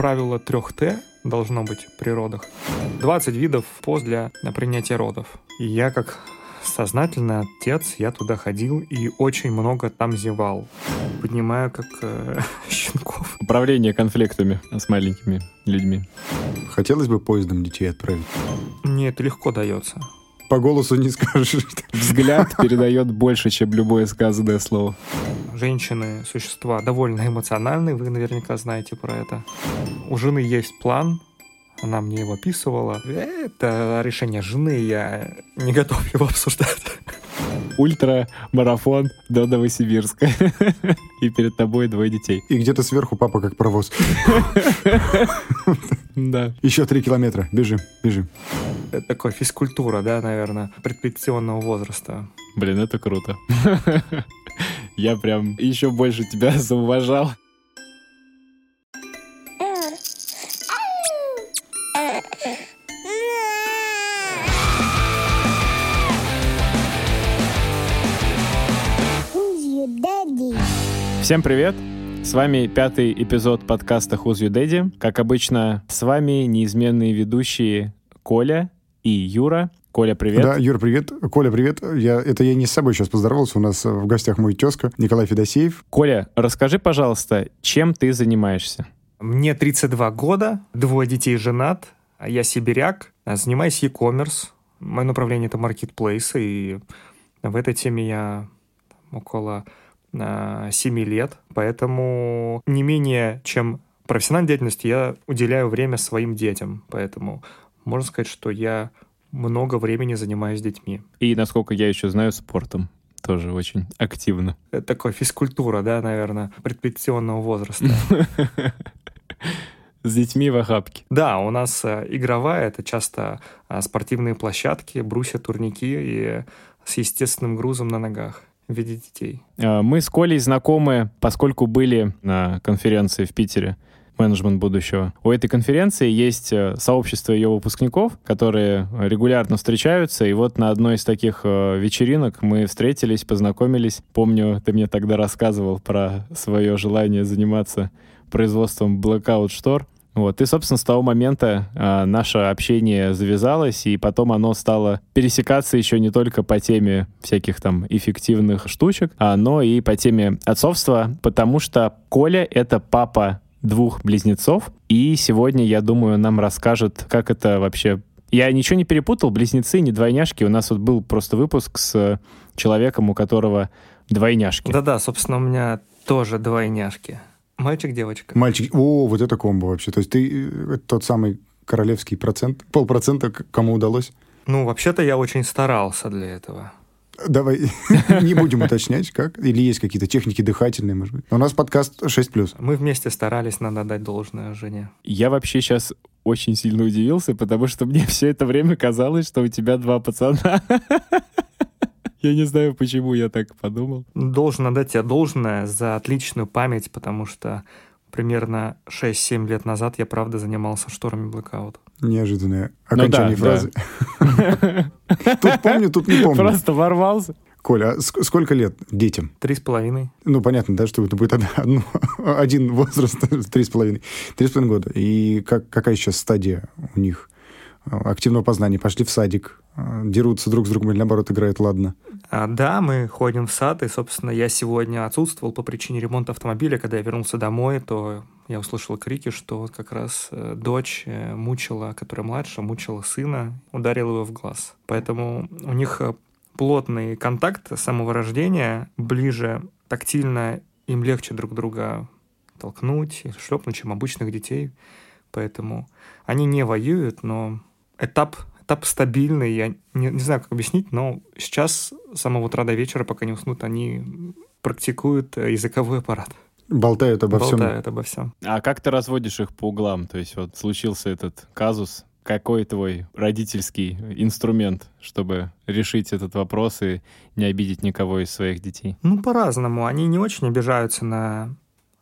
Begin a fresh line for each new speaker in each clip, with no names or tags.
правило трех Т должно быть при родах. 20 видов поз для принятия родов. И я как сознательный отец, я туда ходил и очень много там зевал. Понимаю, как э, щенков.
Управление конфликтами с маленькими людьми.
Хотелось бы поездом детей отправить.
Мне это легко дается.
По голосу не скажешь.
Взгляд передает больше, чем любое сказанное слово.
Женщины — существа довольно эмоциональные, вы наверняка знаете про это. У жены есть план, она мне его описывала. Это решение жены, я не готов его обсуждать.
Ультра-марафон до Новосибирска. И перед тобой двое детей.
И где-то сверху папа как провоз.
Да.
Еще три километра. Бежим, бежим.
Это такой физкультура, да, наверное, предпенсионного возраста.
Блин, это круто. Я прям еще больше тебя зауважал. Всем привет! С вами пятый эпизод подкаста Who's Your Daddy. Как обычно, с вами неизменные ведущие Коля и Юра. Коля, привет.
Да, Юр, привет. Коля, привет. Я, это я не с собой сейчас поздоровался. У нас в гостях мой тезка Николай Федосеев.
Коля, расскажи, пожалуйста, чем ты занимаешься?
Мне 32 года, двое детей женат, а я сибиряк, занимаюсь e-commerce. Мое направление — это маркетплейсы, и в этой теме я около 7 лет, поэтому не менее, чем профессиональной деятельности, я уделяю время своим детям, поэтому можно сказать, что я много времени занимаюсь детьми.
И, насколько я еще знаю, спортом тоже очень активно.
Это такой физкультура, да, наверное, предпенсионного возраста.
С детьми в охапке.
Да, у нас э, игровая, это часто э, спортивные площадки, брусья, турники и с естественным грузом на ногах в виде детей?
А, мы с Колей знакомы, поскольку были на конференции в Питере менеджмент будущего. У этой конференции есть э, сообщество ее выпускников, которые регулярно встречаются, и вот на одной из таких э, вечеринок мы встретились, познакомились. Помню, ты мне тогда рассказывал про свое желание заниматься производством Blackout штор. Вот. И, собственно, с того момента э, наше общение завязалось, и потом оно стало пересекаться еще не только по теме всяких там эффективных штучек, а, но и по теме отцовства, потому что Коля — это папа двух близнецов, и сегодня, я думаю, нам расскажет, как это вообще... Я ничего не перепутал, близнецы, не двойняшки. У нас вот был просто выпуск с человеком, у которого двойняшки.
Да-да, собственно, у меня тоже двойняшки. Мальчик, девочка.
Мальчик. О, вот это комбо вообще. То есть ты э, тот самый королевский процент, полпроцента, кому удалось?
Ну, вообще-то я очень старался для этого.
Давай не будем уточнять, как. Или есть какие-то техники дыхательные, может быть. У нас подкаст 6+.
Мы вместе старались, надо дать должное жене.
Я вообще сейчас очень сильно удивился, потому что мне все это время казалось, что у тебя два пацана. Я не знаю, почему я так подумал.
Должен отдать тебе должное за отличную память, потому что примерно 6-7 лет назад я, правда, занимался шторами Blackout.
Неожиданное ну окончание ну, да, фразы. Да. Тут помню, тут не помню.
Просто ворвался.
Коля, а сколько лет детям?
Три с половиной.
Ну, понятно, да, что это будет одно, один возраст, три с половиной. Три с половиной года. И как, какая сейчас стадия у них? Активного познания, пошли в садик, а, дерутся друг с другом или наоборот играют, ладно?
А, да, мы ходим в сад, и, собственно, я сегодня отсутствовал по причине ремонта автомобиля. Когда я вернулся домой, то я услышал крики, что как раз э, дочь э, мучила, которая младше, мучила сына, ударила его в глаз. Поэтому у них э, плотный контакт с самого рождения, ближе тактильно им легче друг друга толкнуть шлепнуть, чем обычных детей. Поэтому они не воюют, но этап, этап стабильный, я не, не знаю, как объяснить, но сейчас с самого утра до вечера, пока не уснут, они практикуют языковой аппарат.
Болтают обо
Болтают
всем.
Болтают обо всем.
А как ты разводишь их по углам? То есть вот случился этот казус, какой твой родительский инструмент, чтобы решить этот вопрос и не обидеть никого из своих детей?
Ну, по-разному. Они не очень обижаются на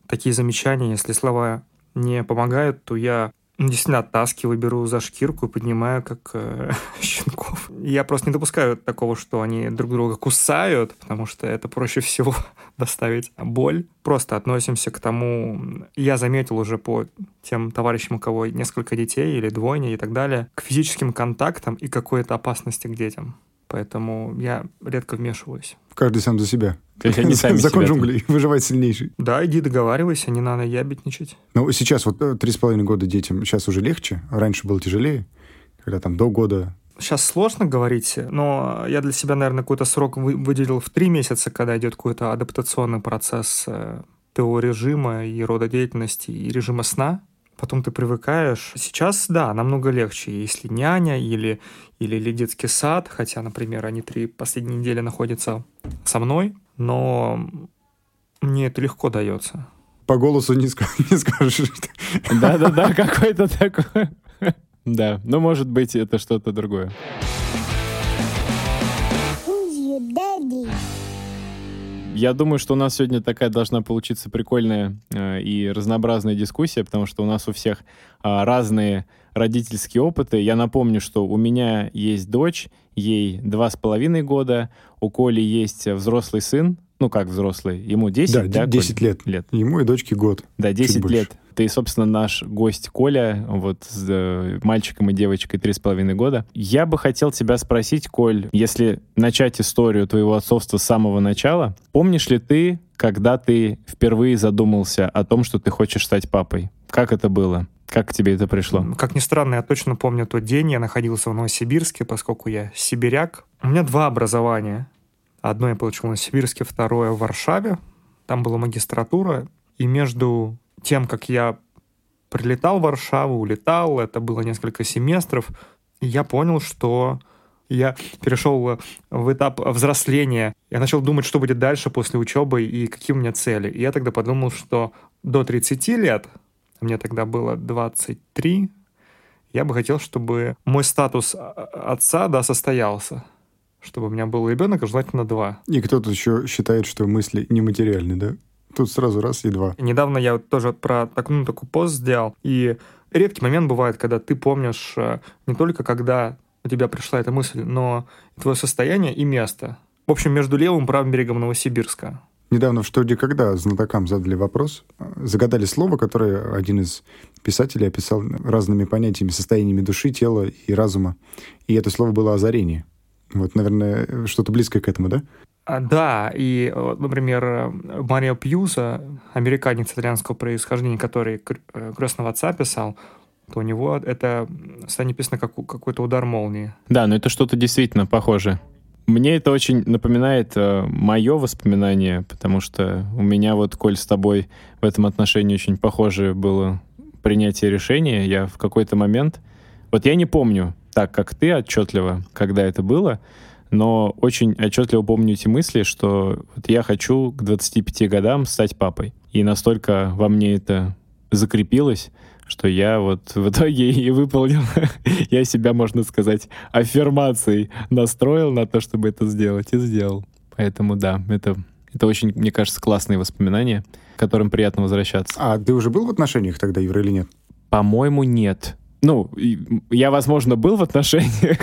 такие замечания. Если слова не помогают, то я действительно оттаскиваю, беру за шкирку и поднимаю, как э, щенков. Я просто не допускаю такого, что они друг друга кусают, потому что это проще всего доставить боль. Просто относимся к тому... Я заметил уже по тем товарищам, у кого несколько детей или двойня и так далее, к физическим контактам и какой-то опасности к детям. Поэтому я редко вмешиваюсь.
Каждый сам за себя.
Они сами
Закон
себя-
джунглей. Выживает сильнейший.
Да, иди договаривайся, не надо ябедничать.
Ну, сейчас вот э, три с половиной года детям, сейчас уже легче. Раньше было тяжелее, когда там до года.
Сейчас сложно говорить, но я для себя, наверное, какой-то срок вы- выделил в три месяца, когда идет какой-то адаптационный процесс э, ТО режима и рода деятельности, и режима сна. Потом ты привыкаешь. Сейчас, да, намного легче. Если няня или, или, или детский сад, хотя, например, они три последние недели находятся со мной, но мне это легко дается.
По голосу не, ска- не скажешь.
Да-да-да, какой-то такой. Да, ну, может быть, это что-то другое.
Who's your daddy?
Я думаю, что у нас сегодня такая должна получиться прикольная э, и разнообразная дискуссия, потому что у нас у всех а, разные родительские опыты. Я напомню, что у меня есть дочь, ей два с половиной года, у Коли есть взрослый сын, ну как взрослый, ему 10,
Да,
да,
10
Коль?
лет.
лет.
Ему и дочке год.
Да, 10
больше.
лет. Ты, собственно, наш гость Коля, вот с э, мальчиком и девочкой три с половиной года. Я бы хотел тебя спросить, Коль, если начать историю твоего отцовства с самого начала, помнишь ли ты, когда ты впервые задумался о том, что ты хочешь стать папой? Как это было? Как к тебе это пришло?
Как ни странно, я точно помню тот день. Я находился в Новосибирске, поскольку я сибиряк. У меня два образования. Одно я получил в Новосибирске, второе в Варшаве. Там была магистратура. И между тем, как я прилетал в Варшаву, улетал, это было несколько семестров, я понял, что я перешел в этап взросления. Я начал думать, что будет дальше после учебы и какие у меня цели. И я тогда подумал, что до 30 лет, мне тогда было 23, я бы хотел, чтобы мой статус а- отца, да, состоялся. Чтобы у меня был ребенок, желательно два.
И кто-то еще считает, что мысли нематериальны, да? Тут сразу раз и два.
Недавно я вот тоже про так, ну, такой пост сделал. И редкий момент бывает, когда ты помнишь э, не только когда у тебя пришла эта мысль, но и твое состояние и место. В общем, между левым и правым берегом Новосибирска.
Недавно в «Что, где, когда» знатокам задали вопрос, загадали слово, которое один из писателей описал разными понятиями, состояниями души, тела и разума. И это слово было «озарение». Вот, наверное, что-то близкое к этому, да?
А, Да, и, вот, например, э, Марио Пьюза, американец итальянского происхождения, который кр- э, «Крестного отца» писал, то у него это состояние написано как какой-то удар молнии.
Да, но это что-то действительно похожее. Мне это очень напоминает мое воспоминание, потому что у меня вот, Коль, с тобой в этом отношении очень похоже было принятие решения. Я в какой-то момент... Вот я не помню так, как ты отчетливо, когда это было, но очень отчетливо помню эти мысли, что вот я хочу к 25 годам стать папой. И настолько во мне это закрепилось, что я вот в итоге и выполнил, я себя, можно сказать, аффирмацией настроил на то, чтобы это сделать, и сделал. Поэтому да, это, это очень, мне кажется, классные воспоминания, к которым приятно возвращаться.
А ты уже был в отношениях тогда, Юра, или нет?
По-моему, нет. Ну, я, возможно, был в отношениях,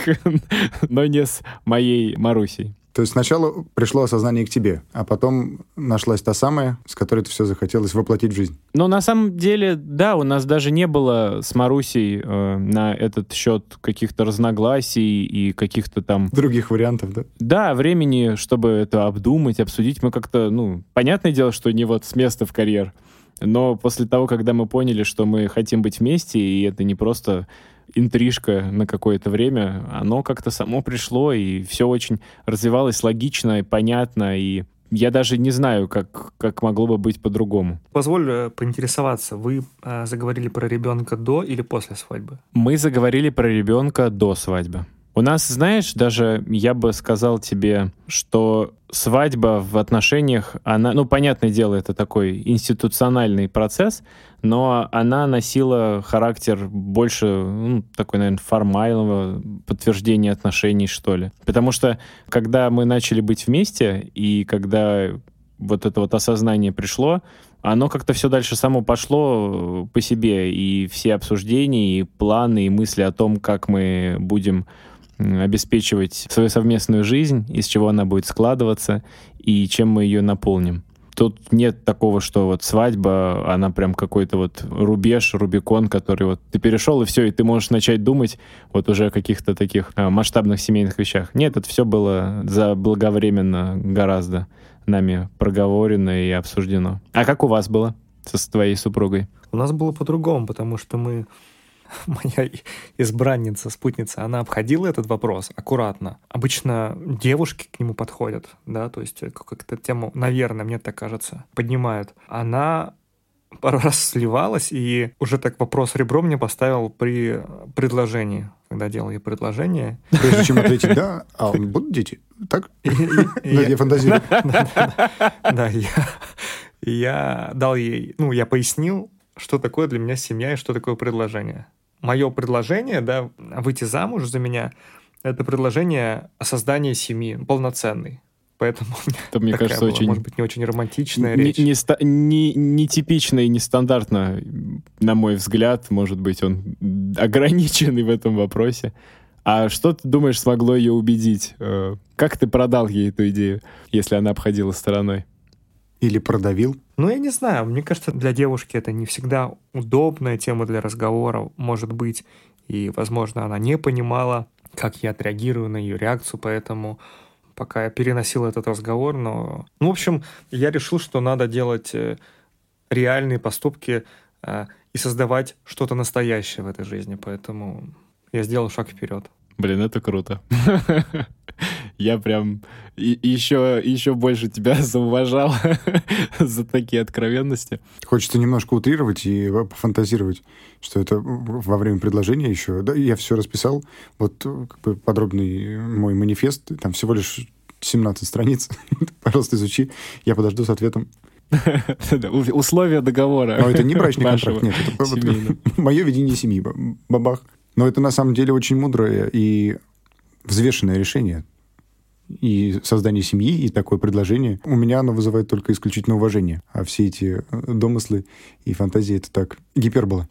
но не с моей Марусей.
То есть сначала пришло осознание к тебе, а потом нашлась та самая, с которой ты все захотелось воплотить в жизнь.
Но на самом деле, да, у нас даже не было с Марусей э, на этот счет каких-то разногласий и каких-то там
Других вариантов, да?
Да, времени, чтобы это обдумать, обсудить, мы как-то, ну, понятное дело, что не вот с места в карьер, но после того, когда мы поняли, что мы хотим быть вместе, и это не просто интрижка на какое-то время, оно как-то само пришло, и все очень развивалось логично и понятно, и я даже не знаю, как, как могло бы быть по-другому.
Позволь э, поинтересоваться, вы э, заговорили про ребенка до или после свадьбы?
Мы заговорили про ребенка до свадьбы. У нас, знаешь, даже я бы сказал тебе, что свадьба в отношениях, она, ну, понятное дело, это такой институциональный процесс, но она носила характер больше, ну, такой, наверное, формального подтверждения отношений, что ли. Потому что, когда мы начали быть вместе, и когда вот это вот осознание пришло, оно как-то все дальше само пошло по себе, и все обсуждения, и планы, и мысли о том, как мы будем обеспечивать свою совместную жизнь, из чего она будет складываться, и чем мы ее наполним. Тут нет такого, что вот свадьба, она прям какой-то вот рубеж, рубикон, который вот ты перешел, и все, и ты можешь начать думать вот уже о каких-то таких а, масштабных семейных вещах. Нет, это все было заблаговременно гораздо нами проговорено и обсуждено. А как у вас было со твоей супругой?
У нас было по-другому, потому что мы моя избранница, спутница, она обходила этот вопрос аккуратно. Обычно девушки к нему подходят, да, то есть как-то тему, наверное, мне так кажется, поднимают. Она пару раз сливалась и уже так вопрос ребром мне поставил при предложении, когда делал ей предложение.
Прежде чем ответить «да», а будут дети? Так? Я фантазирую.
Да, я дал ей, ну, я пояснил, что такое для меня семья и что такое предложение мое предложение, да, выйти замуж за меня, это предложение о создании семьи полноценной. Поэтому
это, мне кажется,
была,
очень...
может быть, не очень романтичная
не,
речь.
Не, не, не типично и нестандартно, на мой взгляд. Может быть, он ограниченный в этом вопросе. А что ты думаешь смогло ее убедить? Э, как ты продал ей эту идею, если она обходила стороной?
Или продавил?
Ну, я не знаю. Мне кажется, для девушки это не всегда удобная тема для разговора, может быть. И, возможно, она не понимала, как я отреагирую на ее реакцию, поэтому пока я переносил этот разговор, но... Ну, в общем, я решил, что надо делать э, реальные поступки э, и создавать что-то настоящее в этой жизни, поэтому я сделал шаг вперед.
Блин, это круто. Я прям еще, еще больше тебя зауважал за такие откровенности.
Хочется немножко утрировать и пофантазировать, что это во время предложения еще. Да, я все расписал. Вот как бы подробный мой манифест, там всего лишь 17 страниц. Пожалуйста, изучи. Я подожду с ответом.
Условия договора.
Но это не брачный контракт, нет. Это мое видение семьи. Бабах. Но это на самом деле очень мудрое и взвешенное решение. И создание семьи, и такое предложение. У меня оно вызывает только исключительно уважение. А все эти э, домыслы и фантазии — это так, гипербола.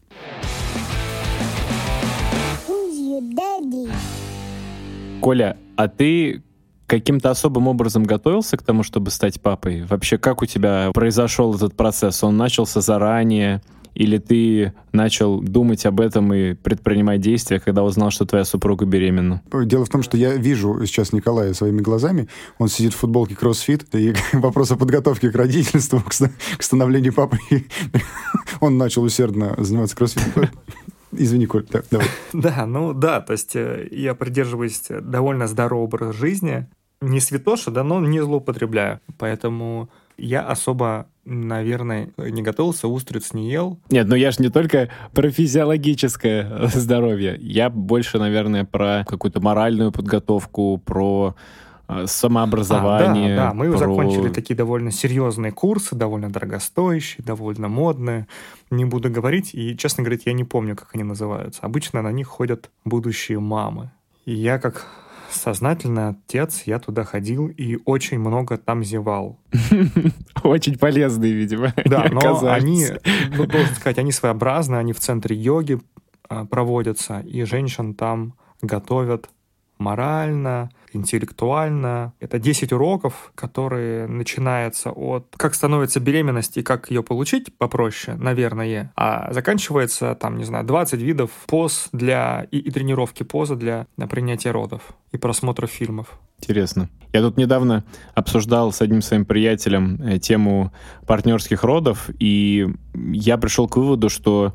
Коля, а ты каким-то особым образом готовился к тому, чтобы стать папой? Вообще, как у тебя произошел этот процесс? Он начался заранее? Или ты начал думать об этом и предпринимать действия, когда узнал, что твоя супруга беременна?
Дело в том, что я вижу сейчас Николая своими глазами. Он сидит в футболке кроссфит, и вопрос о подготовке к родительству, к становлению папы, он начал усердно заниматься кроссфитом. Извини, Коль, да, давай.
Да, ну да, то есть э, я придерживаюсь довольно здорового образа жизни. Не святоша, да, но не злоупотребляю. Поэтому я особо, наверное, не готовился, устриц не ел.
Нет, ну я же не только про физиологическое здоровье. Я больше, наверное, про какую-то моральную подготовку, про э, самообразование.
А, да, да, мы
про...
закончили такие довольно серьезные курсы, довольно дорогостоящие, довольно модные. Не буду говорить, и, честно говоря, я не помню, как они называются. Обычно на них ходят будущие мамы. И я как сознательный отец, я туда ходил и очень много там зевал.
Очень полезные, видимо.
Да, но они, ну, должен сказать, они своеобразные, они в центре йоги а, проводятся, и женщин там готовят морально, интеллектуально. Это 10 уроков, которые начинаются от как становится беременность и как ее получить попроще, наверное, а заканчивается там, не знаю, 20 видов поз для и, и тренировки позы для, для принятия родов и просмотра фильмов.
Интересно. Я тут недавно обсуждал с одним своим приятелем э, тему партнерских родов, и я пришел к выводу, что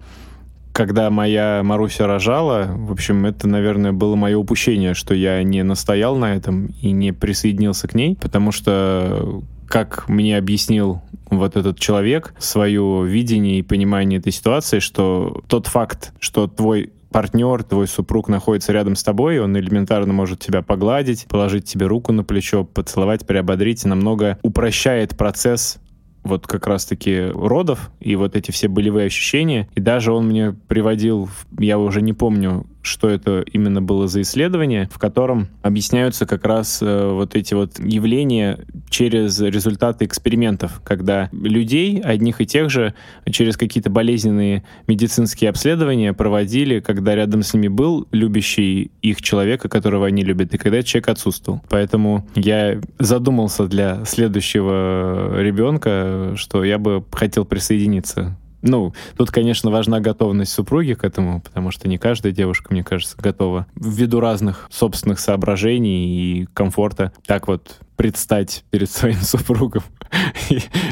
когда моя Маруся рожала, в общем, это, наверное, было мое упущение, что я не настоял на этом и не присоединился к ней, потому что, как мне объяснил вот этот человек, свое видение и понимание этой ситуации, что тот факт, что твой партнер, твой супруг находится рядом с тобой, он элементарно может тебя погладить, положить тебе руку на плечо, поцеловать, приободрить, намного упрощает процесс вот как раз-таки родов и вот эти все болевые ощущения. И даже он мне приводил, я уже не помню, что это именно было за исследование, в котором объясняются как раз э, вот эти вот явления через результаты экспериментов, когда людей, одних и тех же, через какие-то болезненные медицинские обследования проводили, когда рядом с ними был любящий их человека, которого они любят, и когда человек отсутствовал. Поэтому я задумался для следующего ребенка, что я бы хотел присоединиться ну, тут, конечно, важна готовность супруги к этому, потому что не каждая девушка, мне кажется, готова ввиду разных собственных соображений и комфорта так вот предстать перед своим супругом.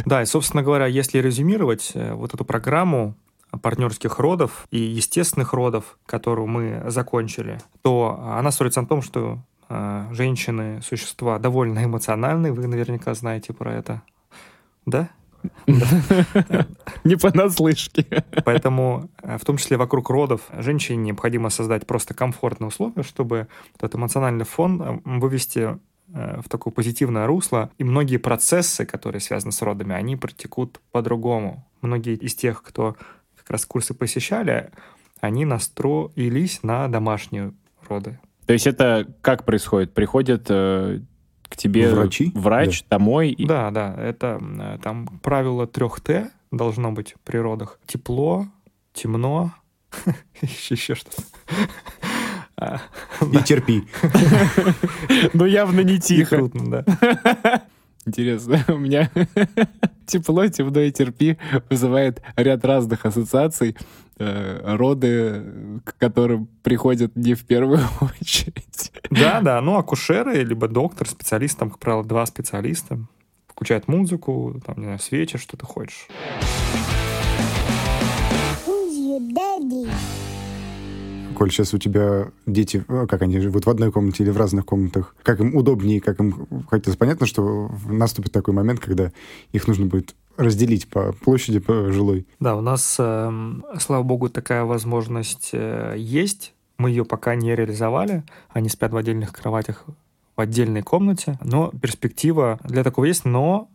Да, и, собственно говоря, если резюмировать э, вот эту программу партнерских родов и естественных родов, которую мы закончили, то она строится на том, что э, женщины – существа довольно эмоциональные, вы наверняка знаете про это. Да?
Не понаслышке.
Поэтому, э, в том числе вокруг родов, женщине необходимо создать просто комфортные условия, чтобы этот эмоциональный фон э, вывести э, в такое позитивное русло, и многие процессы, которые связаны с родами, они протекут по-другому. Многие из тех, кто как раз курсы посещали, они настроились на домашние роды.
То есть это как происходит? Приходят к тебе
Врачи?
врач да. домой.
И... Да, да, это э, там правило трех Т должно быть в природах. Тепло, темно, еще что-то.
И терпи.
Ну, явно не тихо.
да.
Интересно, у меня тепло, темно и терпи вызывает ряд разных ассоциаций. Э, роды, к которым приходят не в первую очередь.
Да, да, ну акушеры, либо доктор, специалист, там, как правило, два специалиста, включают музыку, там, не знаю, свечи, что ты хочешь.
Коль, сейчас у тебя дети, э, как они живут в одной комнате или в разных комнатах, как им удобнее, как им... Хотя понятно, что наступит такой момент, когда их нужно будет разделить по площади по жилой.
Да, у нас, э, слава богу, такая возможность э, есть. Мы ее пока не реализовали. Они спят в отдельных кроватях в отдельной комнате. Но перспектива для такого есть. Но,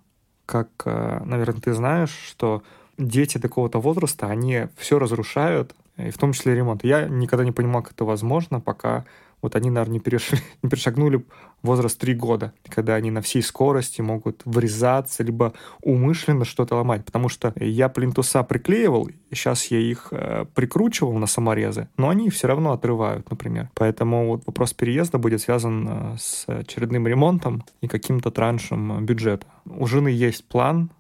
как, э, наверное, ты знаешь, что дети такого-то возраста, они все разрушают, и в том числе ремонт. Я никогда не понимал, как это возможно, пока вот они, наверное, не, перешли, не перешагнули возраст 3 года, когда они на всей скорости могут врезаться, либо умышленно что-то ломать. Потому что я плинтуса приклеивал, сейчас я их э, прикручивал на саморезы, но они все равно отрывают, например. Поэтому вот вопрос переезда будет связан э, с очередным ремонтом и каким-то траншем бюджета. У жены есть план,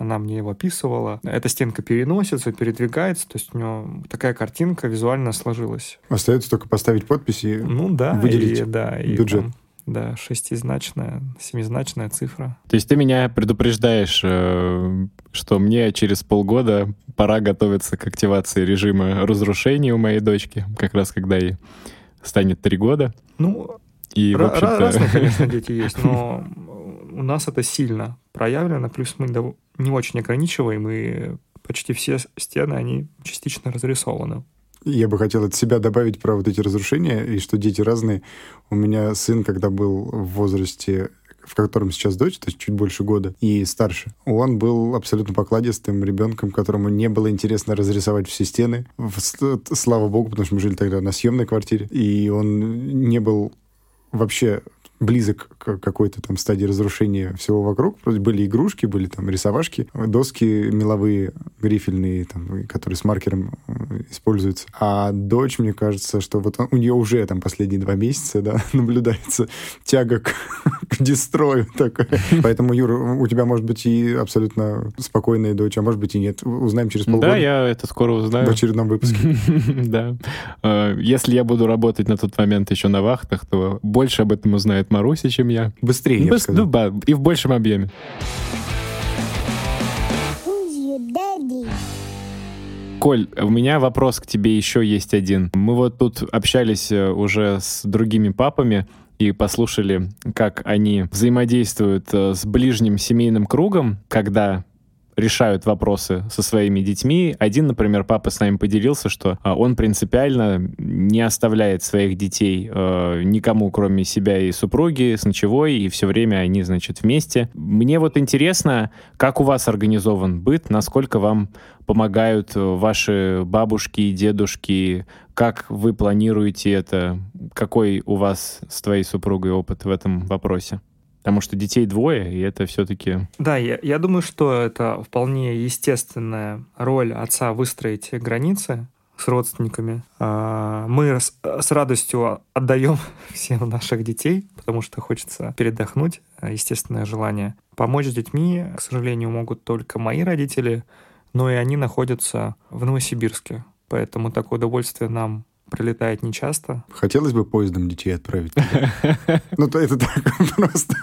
она мне его описывала. Эта стенка переносится, передвигается, то есть у него такая картинка визуально сложилась.
Остается только поставить подпись и
ну, да,
выделить
и, да, и
бюджет.
Там, да, шестизначная, семизначная цифра.
То есть ты меня предупреждаешь, э, что мне через полгода пора готовиться к активации режима разрушения у моей дочки, как раз когда ей станет три года.
Ну, и, в разные, конечно, дети есть, но у нас это сильно проявлено, плюс мы не очень ограничиваем, и почти все стены, они частично разрисованы.
Я бы хотел от себя добавить про вот эти разрушения, и что дети разные. У меня сын, когда был в возрасте в котором сейчас дочь, то есть чуть больше года, и старше. Он был абсолютно покладистым ребенком, которому не было интересно разрисовать все стены. Слава богу, потому что мы жили тогда на съемной квартире, и он не был вообще близок к какой-то там стадии разрушения всего вокруг. Были игрушки, были там рисовашки, доски меловые, грифельные, там, которые с маркером э, используются. А дочь, мне кажется, что вот у нее уже там последние два месяца, да, наблюдается тяга к, к дестрою такая. Поэтому, Юра, у тебя может быть и абсолютно спокойная дочь, а может быть и нет. Узнаем через полгода.
Да, я это скоро узнаю.
В очередном выпуске.
Да. Э, если я буду работать на тот момент еще на вахтах, то больше об этом узнает Маруси, чем я.
Быстрее, я бы сказал.
Ну, и в большем объеме. Коль, у меня вопрос к тебе еще есть один. Мы вот тут общались э, уже с другими папами и послушали, как они взаимодействуют э, с ближним семейным кругом, когда решают вопросы со своими детьми. Один, например, папа с нами поделился, что а, он принципиально не оставляет своих детей э, никому, кроме себя и супруги, с ночевой, и все время они, значит, вместе. Мне вот интересно, как у вас организован быт, насколько вам помогают ваши бабушки и дедушки, как вы планируете это, какой у вас с твоей супругой опыт в этом вопросе? Потому что детей двое, и это все-таки...
Да, я, я думаю, что это вполне естественная роль отца выстроить границы с родственниками. А, мы с, радостью отдаем всем наших детей, потому что хочется передохнуть, естественное желание. Помочь с детьми, к сожалению, могут только мои родители, но и они находятся в Новосибирске. Поэтому такое удовольствие нам прилетает нечасто.
Хотелось бы поездом детей отправить. Ну, то это так просто.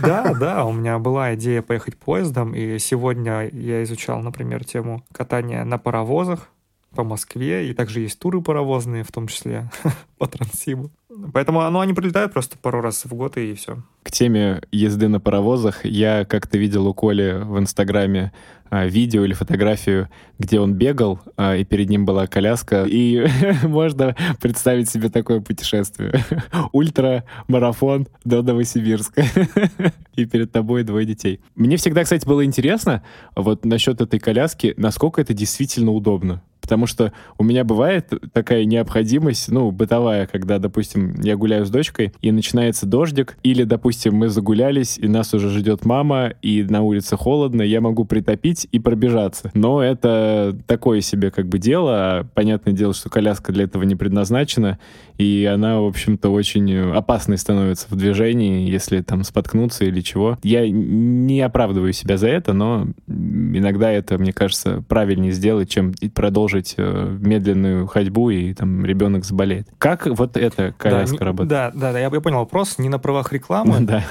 Да, да, у меня была идея поехать поездом, и сегодня я изучал, например, тему катания на паровозах по Москве, и также есть туры паровозные, в том числе по Транссибу. Поэтому ну, они прилетают просто пару раз в год, и все.
К теме езды на паровозах я как-то видел у Коли в Инстаграме а, видео или фотографию, где он бегал, а, и перед ним была коляска, и можно представить себе такое путешествие. Ультра-марафон до Новосибирска. и перед тобой двое детей. Мне всегда, кстати, было интересно вот насчет этой коляски, насколько это действительно удобно. Потому что у меня бывает такая необходимость, ну, бытовая, когда, допустим, я гуляю с дочкой, и начинается дождик, или, допустим, мы загулялись, и нас уже ждет мама, и на улице холодно, я могу притопить и пробежаться. Но это такое себе как бы дело. А понятное дело, что коляска для этого не предназначена, и она, в общем-то, очень опасной становится в движении, если там споткнуться или чего. Я не оправдываю себя за это, но иногда это, мне кажется, правильнее сделать, чем продолжить э, медленную ходьбу, и там ребенок заболеет. Как вот эта коляска
да,
работает?
Да, да, да, я, я понял вопрос. Не на правах рекламы.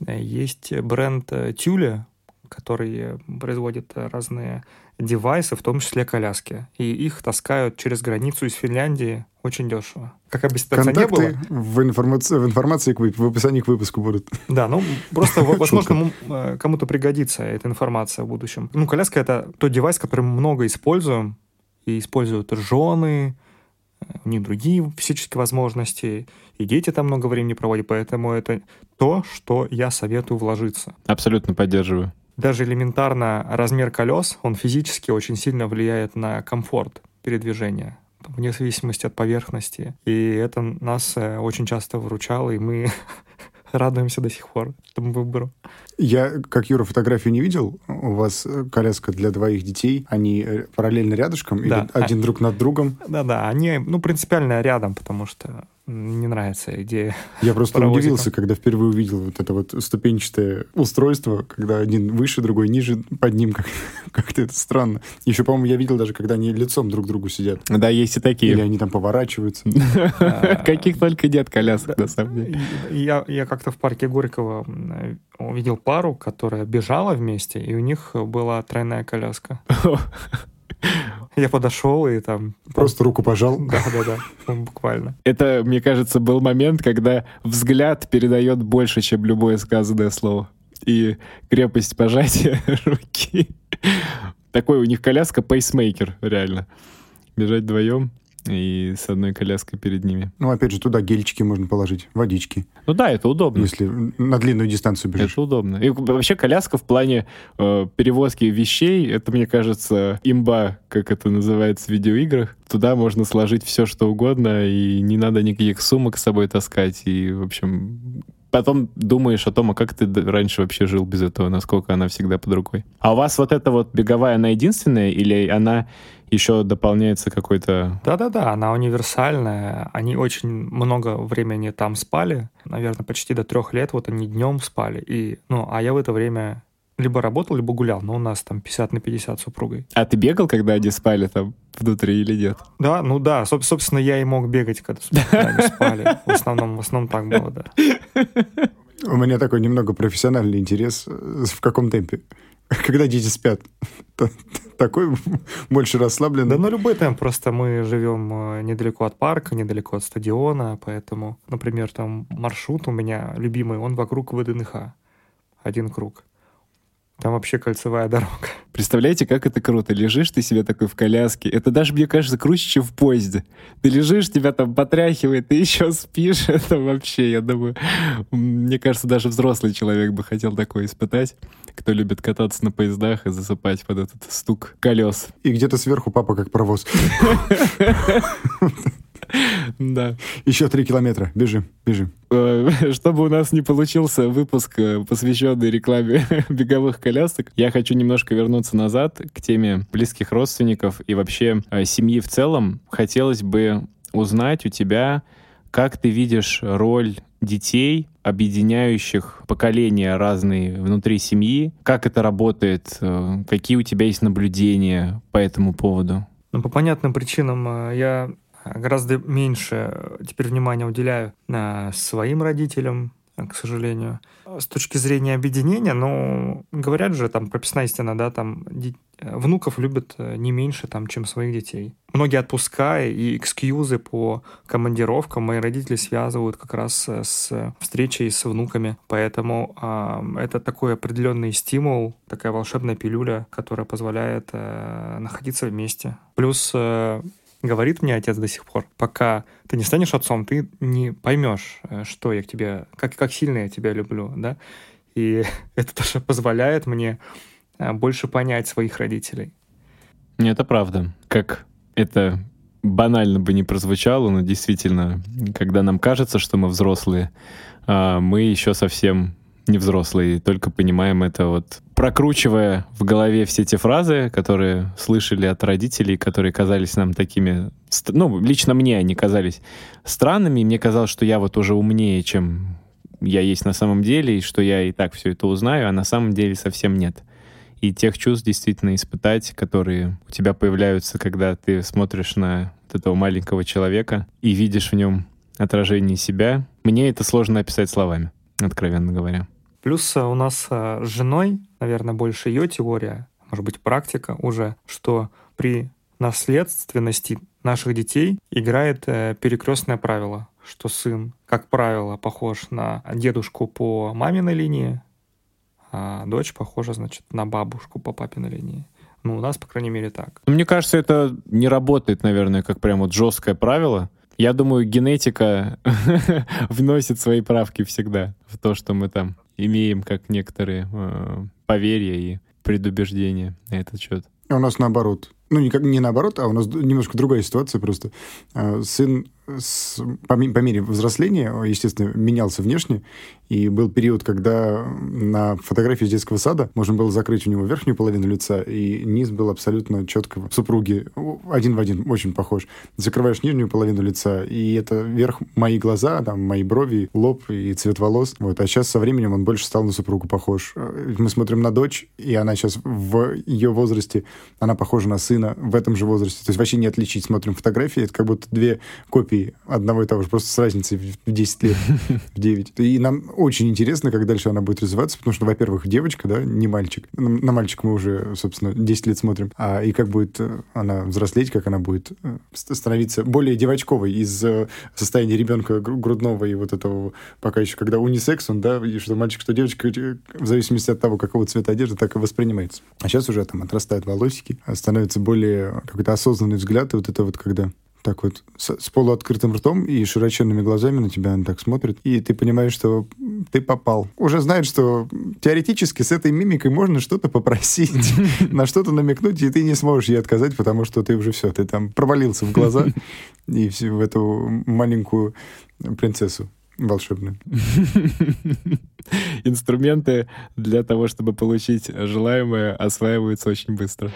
Да.
Есть бренд Тюля, который производит разные девайсы, в том числе коляски. И их таскают через границу из Финляндии очень дешево.
Как бы ситуация не было. В информации, в информации в описании к выпуску будут.
Да, ну просто, возможно, э, кому-то пригодится эта информация в будущем. Ну, коляска — это тот девайс, который мы много используем, и используют жены, э, у них другие физические возможности, и дети там много времени проводят, поэтому это то, что я советую вложиться.
Абсолютно поддерживаю
даже элементарно размер колес, он физически очень сильно влияет на комфорт передвижения вне зависимости от поверхности. И это нас э, очень часто выручало, и мы радуемся до сих пор этому выбору.
Я, как Юра, фотографию не видел. У вас э, коляска для двоих детей. Они э, параллельно рядышком да. или один а... друг над другом?
Да-да, они, ну, принципиально рядом, потому что не нравится идея.
Я просто удивился, когда впервые увидел вот это вот ступенчатое устройство, когда один выше, другой ниже, под ним как- как-то это странно. Еще, по-моему, я видел даже, когда они лицом друг к другу сидят.
Да, есть и такие.
Или они там поворачиваются.
Каких только нет колясок, на самом деле.
Я как-то в парке Горького увидел пару, которая бежала вместе, и у них была тройная коляска. Я подошел и там...
Просто руку пожал?
Да-да-да, буквально.
Это, мне кажется, был момент, когда взгляд передает больше, чем любое сказанное слово. И крепость пожатия руки. Такой у них коляска пейсмейкер, реально. Бежать вдвоем и с одной коляской перед ними.
Ну, опять же, туда гельчики можно положить, водички.
Ну да, это удобно.
Если на длинную дистанцию бежишь.
Это удобно. И вообще коляска в плане э, перевозки вещей, это, мне кажется, имба, как это называется в видеоиграх. Туда можно сложить все, что угодно, и не надо никаких сумок с собой таскать. И, в общем, потом думаешь о том, а как ты раньше вообще жил без этого, насколько она всегда под рукой. А у вас вот эта вот беговая, она единственная, или она еще дополняется какой-то...
Да-да-да, она универсальная. Они очень много времени там спали. Наверное, почти до трех лет вот они днем спали. И, ну, а я в это время либо работал, либо гулял, но у нас там 50 на 50 с супругой.
А ты бегал, когда они спали там внутри или нет?
Да, ну да, Соб- собственно, я и мог бегать, когда, они спали. В основном, в основном так было, да.
У меня такой немного профессиональный интерес. В каком темпе? Когда дети спят? Такой больше расслабленный.
Да, ну любой темп. Просто мы живем э, недалеко от парка, недалеко от стадиона, поэтому, например, там маршрут у меня любимый, он вокруг ВДНХ. Один круг. Там вообще кольцевая дорога.
Представляете, как это круто? Лежишь ты себе такой в коляске. Это даже, мне кажется, круче, чем в поезде. Ты лежишь, тебя там потряхивает, ты еще спишь. Это вообще, я думаю, мне кажется, даже взрослый человек бы хотел такое испытать, кто любит кататься на поездах и засыпать под этот стук колес.
И где-то сверху папа как паровоз.
Да.
Еще три километра. Бежим, бежим.
Э, чтобы у нас не получился выпуск, э, посвященный рекламе беговых колясок, я хочу немножко вернуться назад к теме близких родственников и вообще э, семьи в целом. Хотелось бы узнать у тебя, как ты видишь роль детей, объединяющих поколения разные внутри семьи, как это работает, какие у тебя есть наблюдения по этому поводу?
Ну, по понятным причинам я гораздо меньше теперь внимания уделяю на своим родителям, к сожалению. С точки зрения объединения, ну, говорят же, там, прописная истина, да, там, внуков любят э, не меньше, там, чем своих детей. Многие отпуска и экскьюзы по командировкам мои родители связывают как раз э, с встречей с внуками. Поэтому э, это такой определенный стимул, такая волшебная пилюля, которая позволяет э, находиться вместе. Плюс э, говорит мне отец до сих пор, пока ты не станешь отцом, ты не поймешь, э, что я к тебе, как, как сильно я тебя люблю, да, и это тоже позволяет мне э, больше понять своих родителей.
Это правда. Как это банально бы не прозвучало, но действительно, когда нам кажется, что мы взрослые, а, мы еще совсем не взрослые, только понимаем это вот прокручивая в голове все те фразы, которые слышали от родителей, которые казались нам такими, ну, лично мне они казались странными, и мне казалось, что я вот уже умнее, чем я есть на самом деле, и что я и так все это узнаю, а на самом деле совсем нет. И тех чувств действительно испытать, которые у тебя появляются, когда ты смотришь на вот этого маленького человека и видишь в нем отражение себя, мне это сложно описать словами, откровенно говоря.
Плюс э, у нас э, с женой, наверное, больше ее теория, может быть, практика уже, что при наследственности наших детей играет э, перекрестное правило, что сын, как правило, похож на дедушку по маминой линии, а дочь похожа, значит, на бабушку по папиной линии. Ну, у нас, по крайней мере, так.
Мне кажется, это не работает, наверное, как прям вот жесткое правило. Я думаю, генетика вносит свои правки всегда в то, что мы там имеем как некоторые э, поверья и предубеждения на этот счет.
А у нас наоборот. Ну, не, как, не наоборот, а у нас немножко другая ситуация просто. А, сын с, по, по мере взросления, естественно, менялся внешне, и был период, когда на фотографии из детского сада можно было закрыть у него верхнюю половину лица, и низ был абсолютно четко супруги, один в один, очень похож. Закрываешь нижнюю половину лица, и это верх мои глаза, там, мои брови, лоб и цвет волос. Вот. А сейчас со временем он больше стал на супругу похож. Мы смотрим на дочь, и она сейчас в ее возрасте, она похожа на сына в этом же возрасте. То есть вообще не отличить. Смотрим фотографии, это как будто две копии одного и того же, просто с разницей в 10 лет, в 9. И нам очень интересно, как дальше она будет развиваться, потому что, во-первых, девочка, да, не мальчик. На мальчика мы уже, собственно, 10 лет смотрим. А и как будет э, она взрослеть, как она будет э, становиться более девочковой из э, состояния ребенка грудного и вот этого пока еще, когда унисекс, он, да, и что мальчик, что девочка, в зависимости от того, какого цвета одежды, так и воспринимается. А сейчас уже там отрастают волосики, становится более какой-то осознанный взгляд, и вот это вот когда так вот с, с полуоткрытым ртом и широченными глазами на тебя он так смотрит, и ты понимаешь, что ты попал. Уже знает, что теоретически с этой мимикой можно что-то попросить, на что-то намекнуть, и ты не сможешь ей отказать, потому что ты уже все, ты там провалился в глаза и в эту маленькую принцессу волшебную.
Инструменты для того, чтобы получить желаемое, осваиваются очень быстро.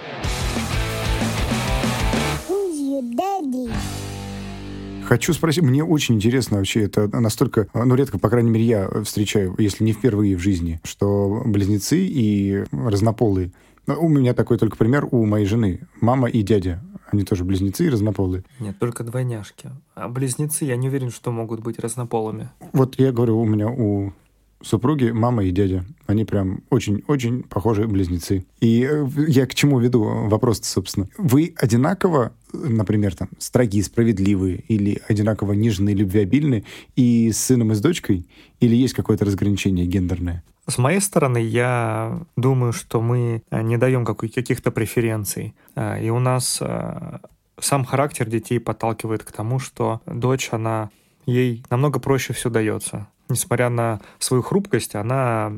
Хочу спросить, мне очень интересно вообще, это настолько, ну, редко, по крайней мере, я встречаю, если не впервые в жизни, что близнецы и разнополые. Ну, у меня такой только пример у моей жены. Мама и дядя. Они тоже близнецы и разнополые.
Нет, только двойняшки. А близнецы, я не уверен, что могут быть разнополыми.
Вот я говорю, у меня у супруги, мама и дядя. Они прям очень-очень похожие близнецы. И э, я к чему веду вопрос собственно. Вы одинаково, например, там, строги, справедливые или одинаково нежные, любвеобильные и с сыном и с дочкой? Или есть какое-то разграничение гендерное?
С моей стороны, я думаю, что мы э, не даем каких-то преференций. Э, и у нас э, сам характер детей подталкивает к тому, что дочь, она ей намного проще все дается. Несмотря на свою хрупкость, она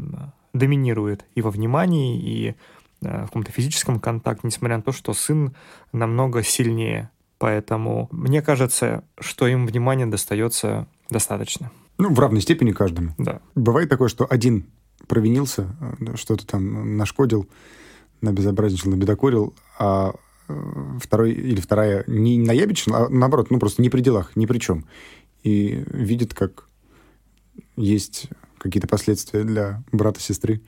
доминирует и во внимании, и в каком-то физическом контакте, несмотря на то, что сын намного сильнее. Поэтому мне кажется, что им внимание достается достаточно.
Ну, в равной степени каждому.
Да.
Бывает такое, что один провинился, э, что-то там нашкодил, набезобразничал, набедокурил, а э, второй или вторая не наябичила, а наоборот, ну просто не при делах, ни при чем. И видит, как есть какие-то последствия для брата-сестры.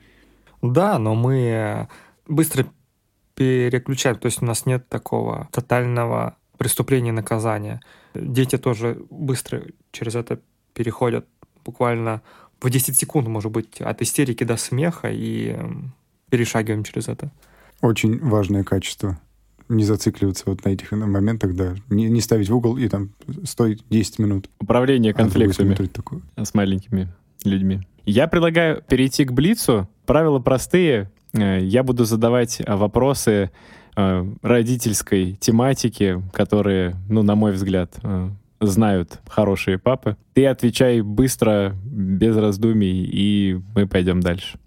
Да, но мы быстро переключаем, то есть у нас нет такого тотального преступления и наказания. Дети тоже быстро через это переходят буквально в 10 секунд, может быть, от истерики до смеха и перешагиваем через это.
Очень важное качество. Не зацикливаться вот на этих моментах, да. Не, не ставить в угол и там стой 10 минут.
Управление а конфликтами а с маленькими людьми. Я предлагаю перейти к Блицу. Правила простые. Э, я буду задавать вопросы э, родительской тематики, которые, ну, на мой взгляд, э, знают хорошие папы. Ты отвечай быстро, без раздумий, и мы пойдем дальше.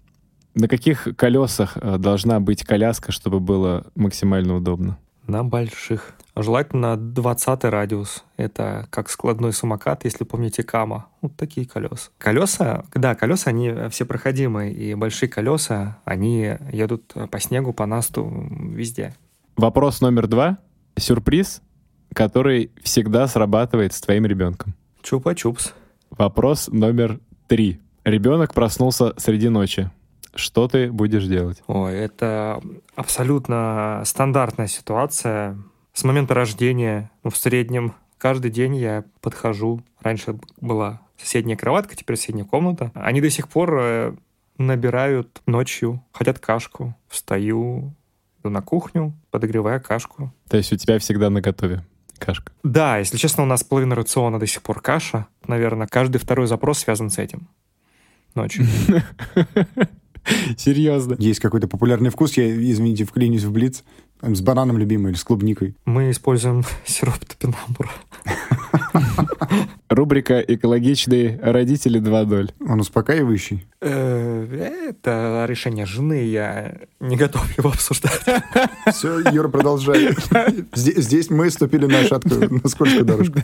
На каких колесах э, должна быть коляска, чтобы было максимально удобно?
На больших. Желательно 20 радиус. Это как складной самокат, если помните Кама. Вот такие колеса. Колеса, да, колеса, они все проходимые. И большие колеса, они едут по снегу, по насту, везде.
Вопрос номер два. Сюрприз который всегда срабатывает с твоим ребенком.
Чупа-чупс.
Вопрос номер три. Ребенок проснулся среди ночи. Что ты будешь делать?
Ой, это абсолютно стандартная ситуация. С момента рождения, ну, в среднем, каждый день я подхожу. Раньше была соседняя кроватка, теперь соседняя комната. Они до сих пор э, набирают ночью, хотят кашку. Встаю, иду на кухню, подогреваю кашку.
То есть у тебя всегда на готове? кашка.
Да, если честно, у нас половина рациона до сих пор каша. Наверное, каждый второй запрос связан с этим. Ночью.
Серьезно.
Есть какой-то популярный вкус, я, извините, вклинюсь в блиц, с бананом любимый или с клубникой.
Мы используем сироп топинамбура.
Рубрика «Экологичные родители 2.0».
Он успокаивающий?
Э, это решение жены, я не готов его обсуждать.
Все, Юра, продолжай. Здесь мы ступили на шаткую, на скользкую дорожку.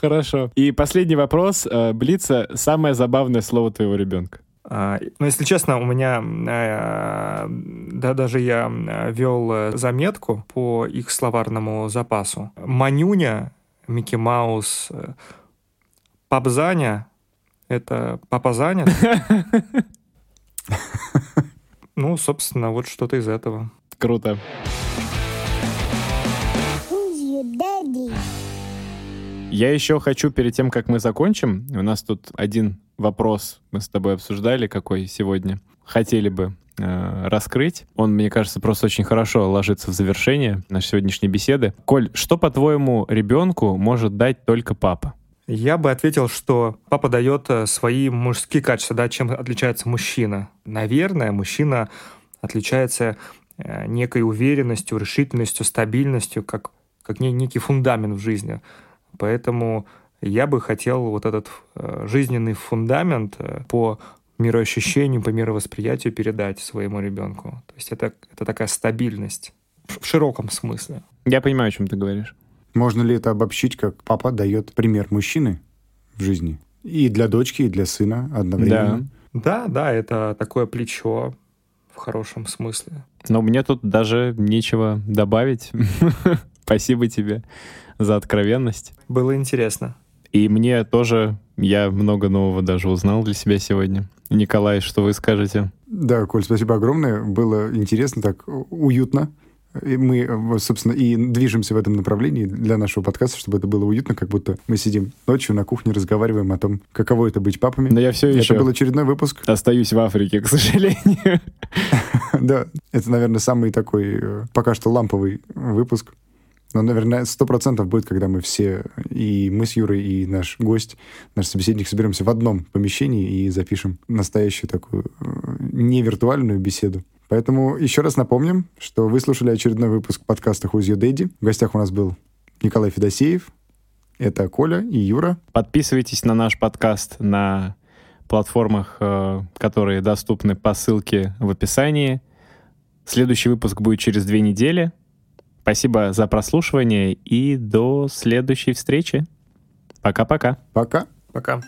Хорошо. И последний вопрос. Э, Блица, самое забавное слово твоего ребенка.
А, ну, если честно, у меня, э, да, даже я вел заметку по их словарному запасу. Манюня, Микки Маус, Папзаня — это Папазаня. Ну, собственно, вот что-то из этого.
Круто. Я еще хочу, перед тем, как мы закончим, у нас тут один вопрос мы с тобой обсуждали, какой сегодня хотели бы э, раскрыть. Он, мне кажется, просто очень хорошо ложится в завершение нашей сегодняшней беседы. Коль, что, по-твоему, ребенку может дать только папа?
Я бы ответил, что папа дает э, свои мужские качества, да, чем отличается мужчина. Наверное, мужчина отличается э, некой уверенностью, решительностью, стабильностью, как, как некий фундамент в жизни. Поэтому я бы хотел вот этот э, жизненный фундамент по мироощущению, по мировосприятию передать своему ребенку. То есть это, это такая стабильность в широком смысле.
Я понимаю, о чем ты говоришь.
Можно ли это обобщить, как папа дает пример мужчины в жизни? И для дочки, и для сына одновременно.
Да, да, да это такое плечо в хорошем смысле.
Но мне тут даже нечего добавить. Спасибо тебе за откровенность.
Было интересно.
И мне тоже, я много нового даже узнал для себя сегодня. Николай, что вы скажете?
Да, Коль, спасибо огромное. Было интересно, так уютно. И мы, собственно, и движемся в этом направлении для нашего подкаста, чтобы это было уютно, как будто мы сидим ночью на кухне, разговариваем о том, каково это быть папами.
Но я все еще...
Это был очередной выпуск.
Остаюсь в Африке, к сожалению.
Да, это, наверное, самый такой э, пока что ламповый выпуск. Но, наверное, сто процентов будет, когда мы все, и мы с Юрой, и наш гость, наш собеседник, соберемся в одном помещении и запишем настоящую такую э, не виртуальную беседу. Поэтому еще раз напомним, что вы слушали очередной выпуск подкаста «Who's Your Daddy?». В гостях у нас был Николай Федосеев, это Коля и Юра.
Подписывайтесь на наш подкаст на платформах, э, которые доступны по ссылке в описании. Следующий выпуск будет через две недели. Спасибо за прослушивание и до следующей встречи. Пока-пока.
Пока.
Пока.